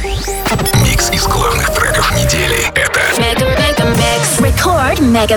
Микс из главных треков недели. Это Mega Mega Mix. Record Mega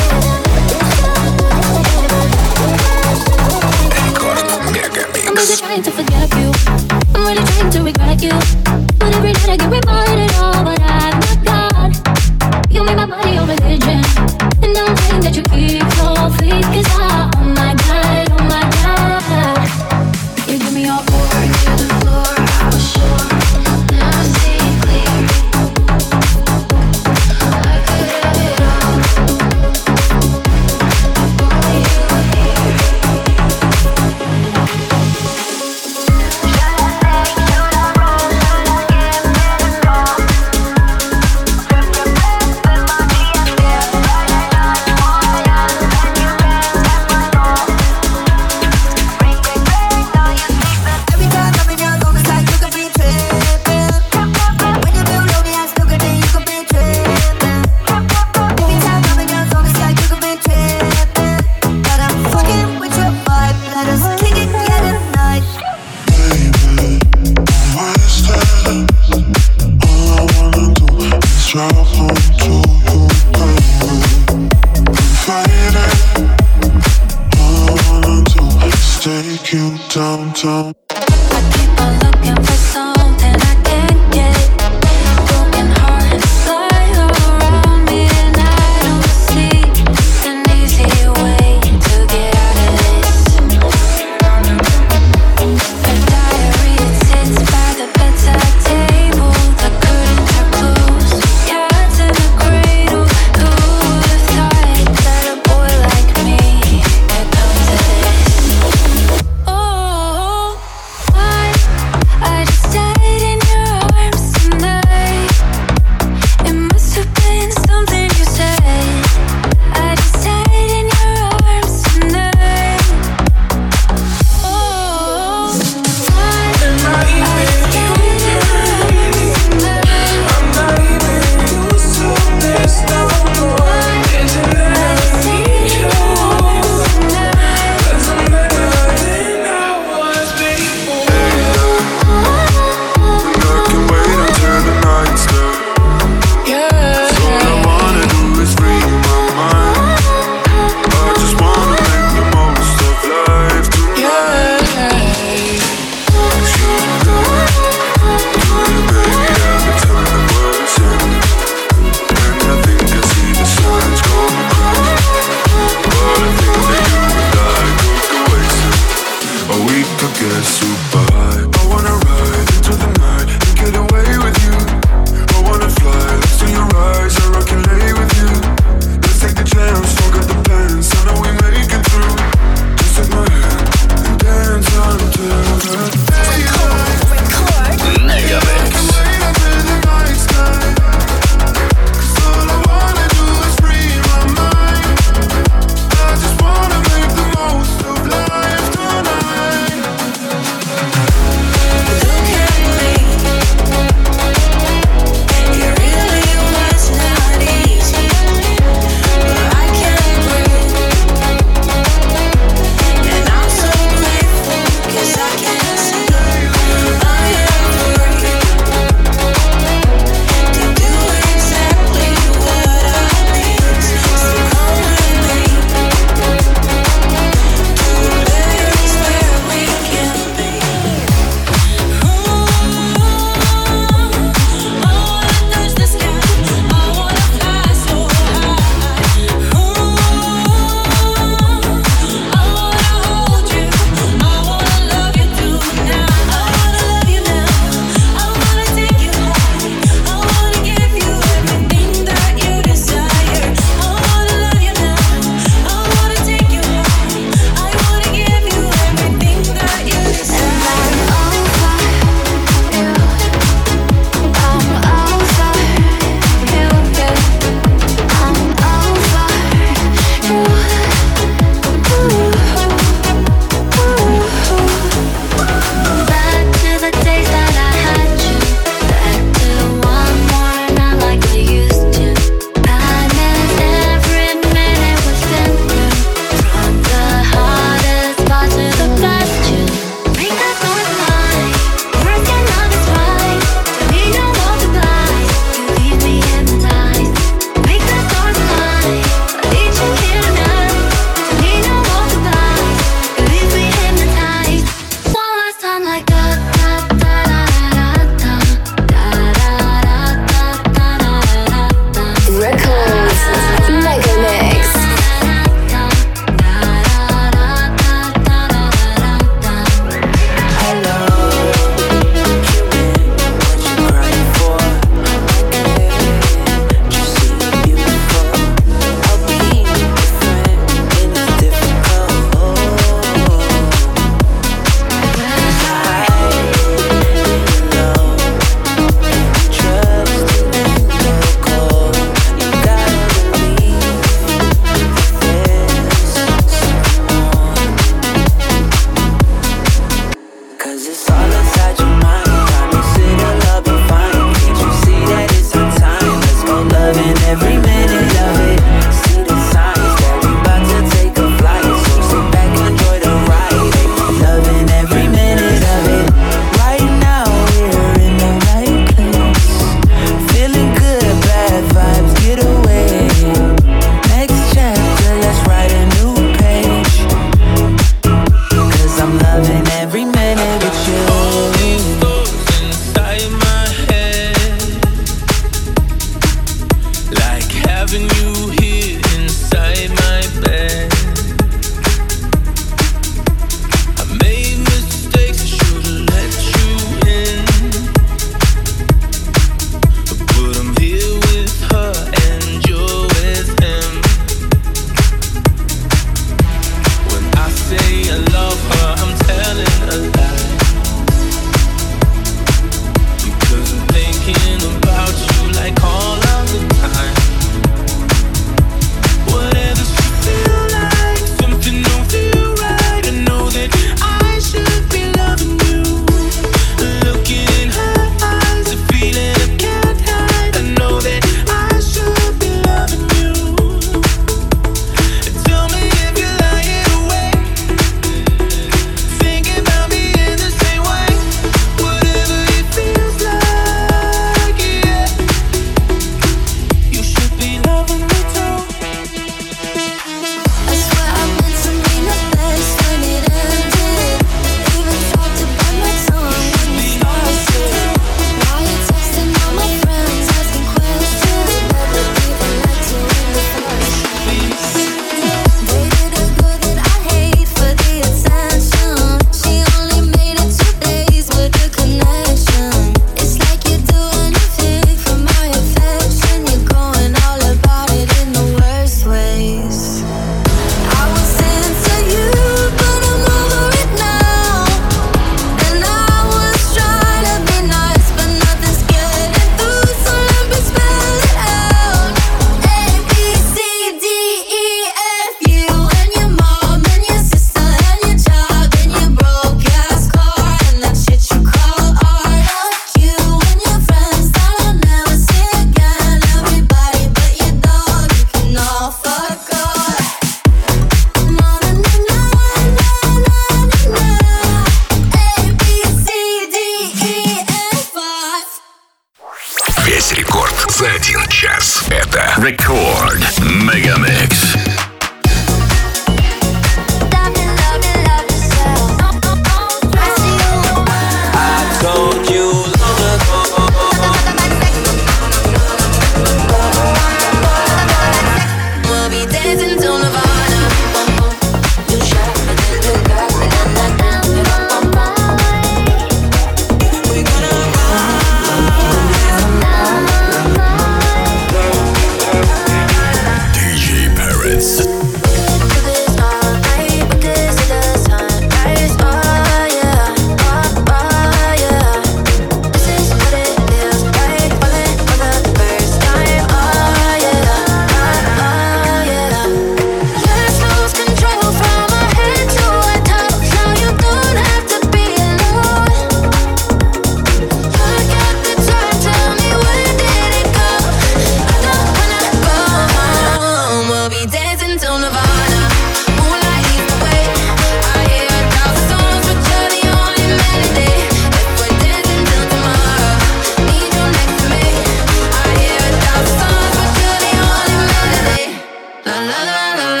la la.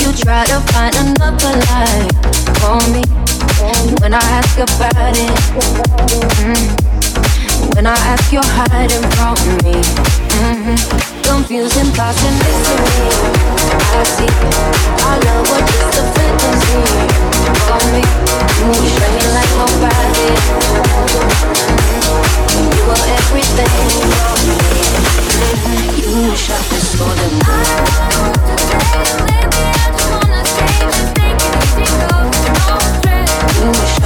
you try to find another lie for me. When I ask about it, mm-hmm. when I ask, you're hiding from me. Mm-hmm. Confusing thoughts and mystery. I see our love was just a fantasy for me. You shine me like nobody. You were everything for me. You shot this for the wish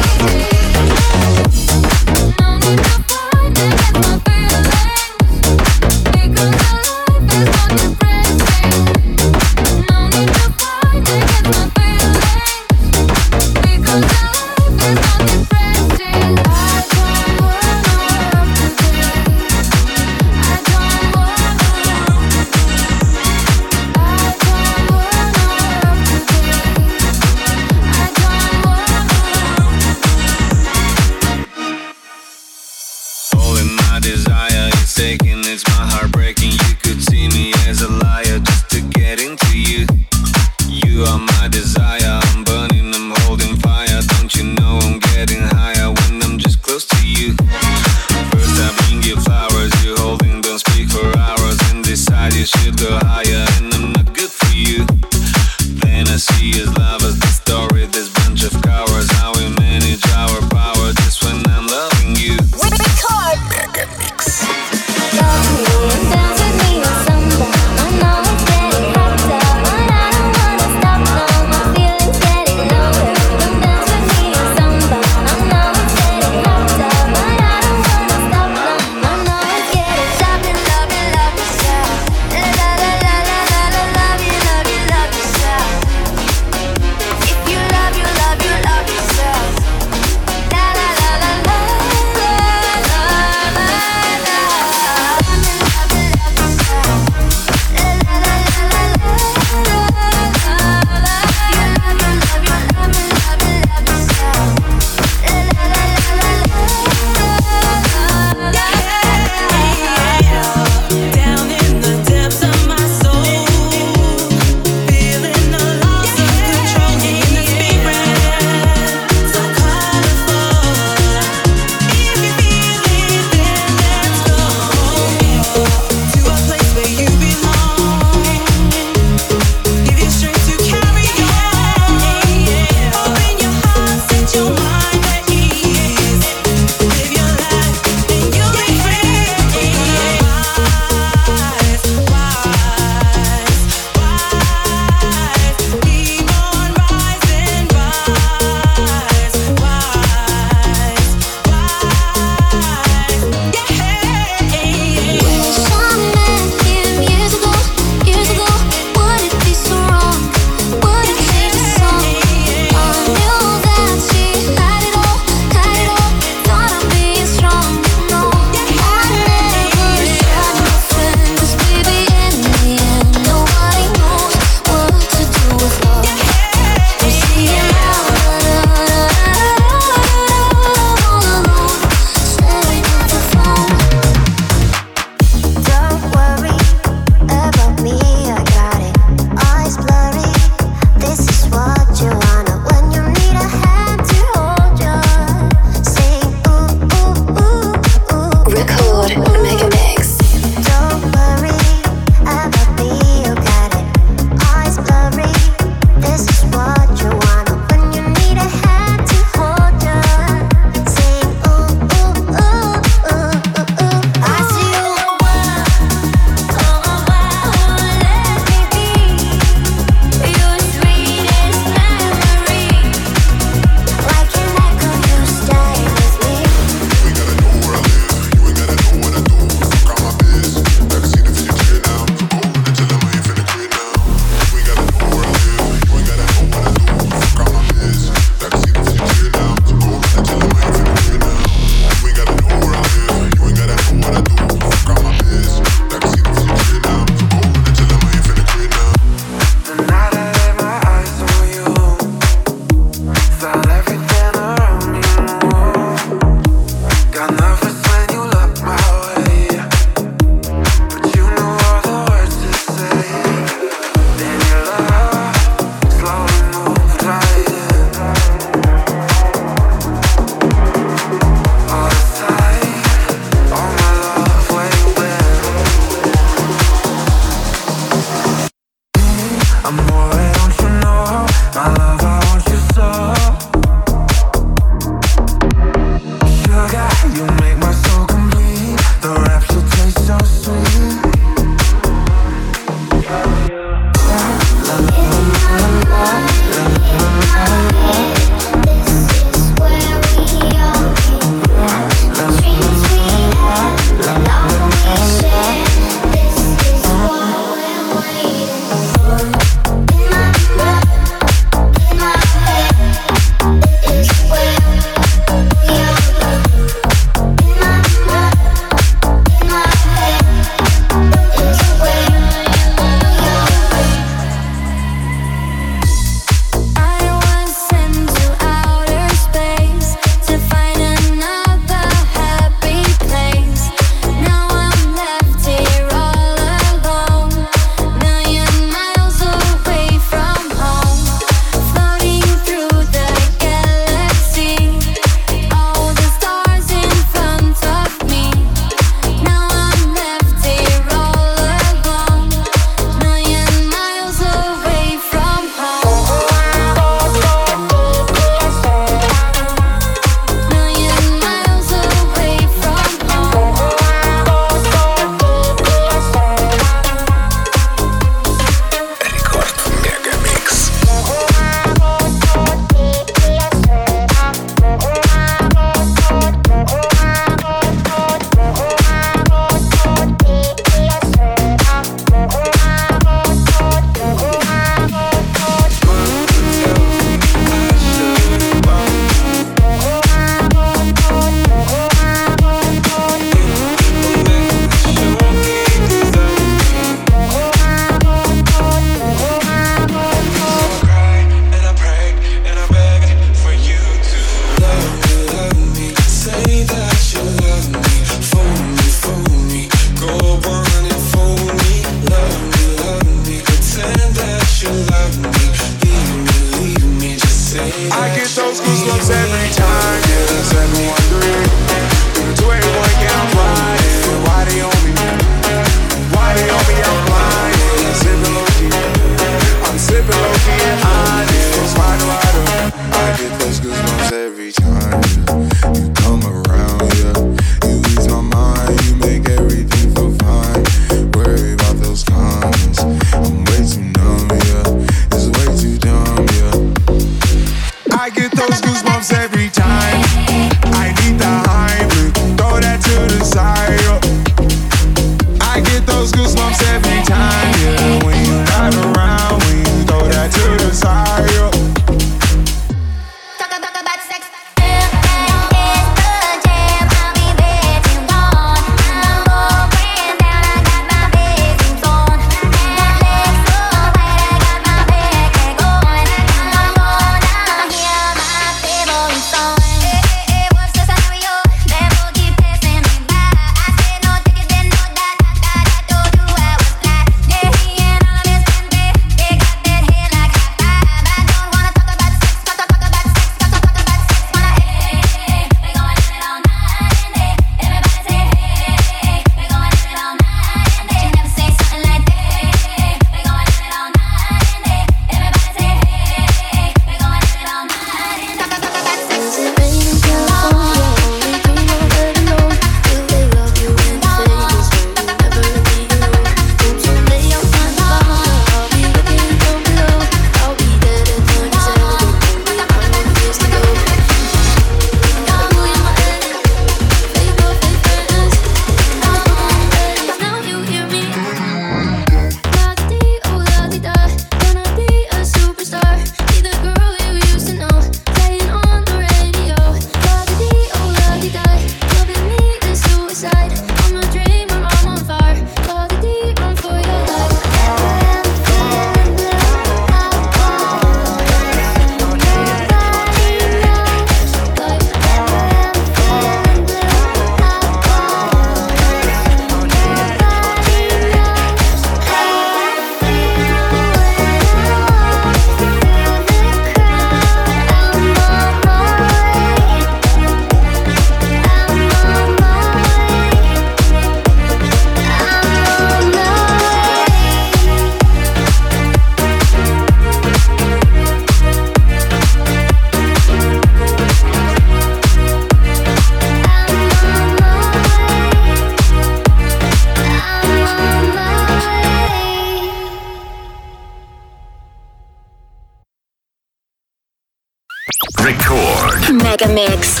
Рекорд. Мегамикс.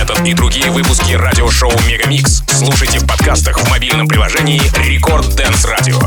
Этот и другие выпуски радиошоу Мегамикс слушайте в подкастах в мобильном приложении Рекорд Дэнс Радио.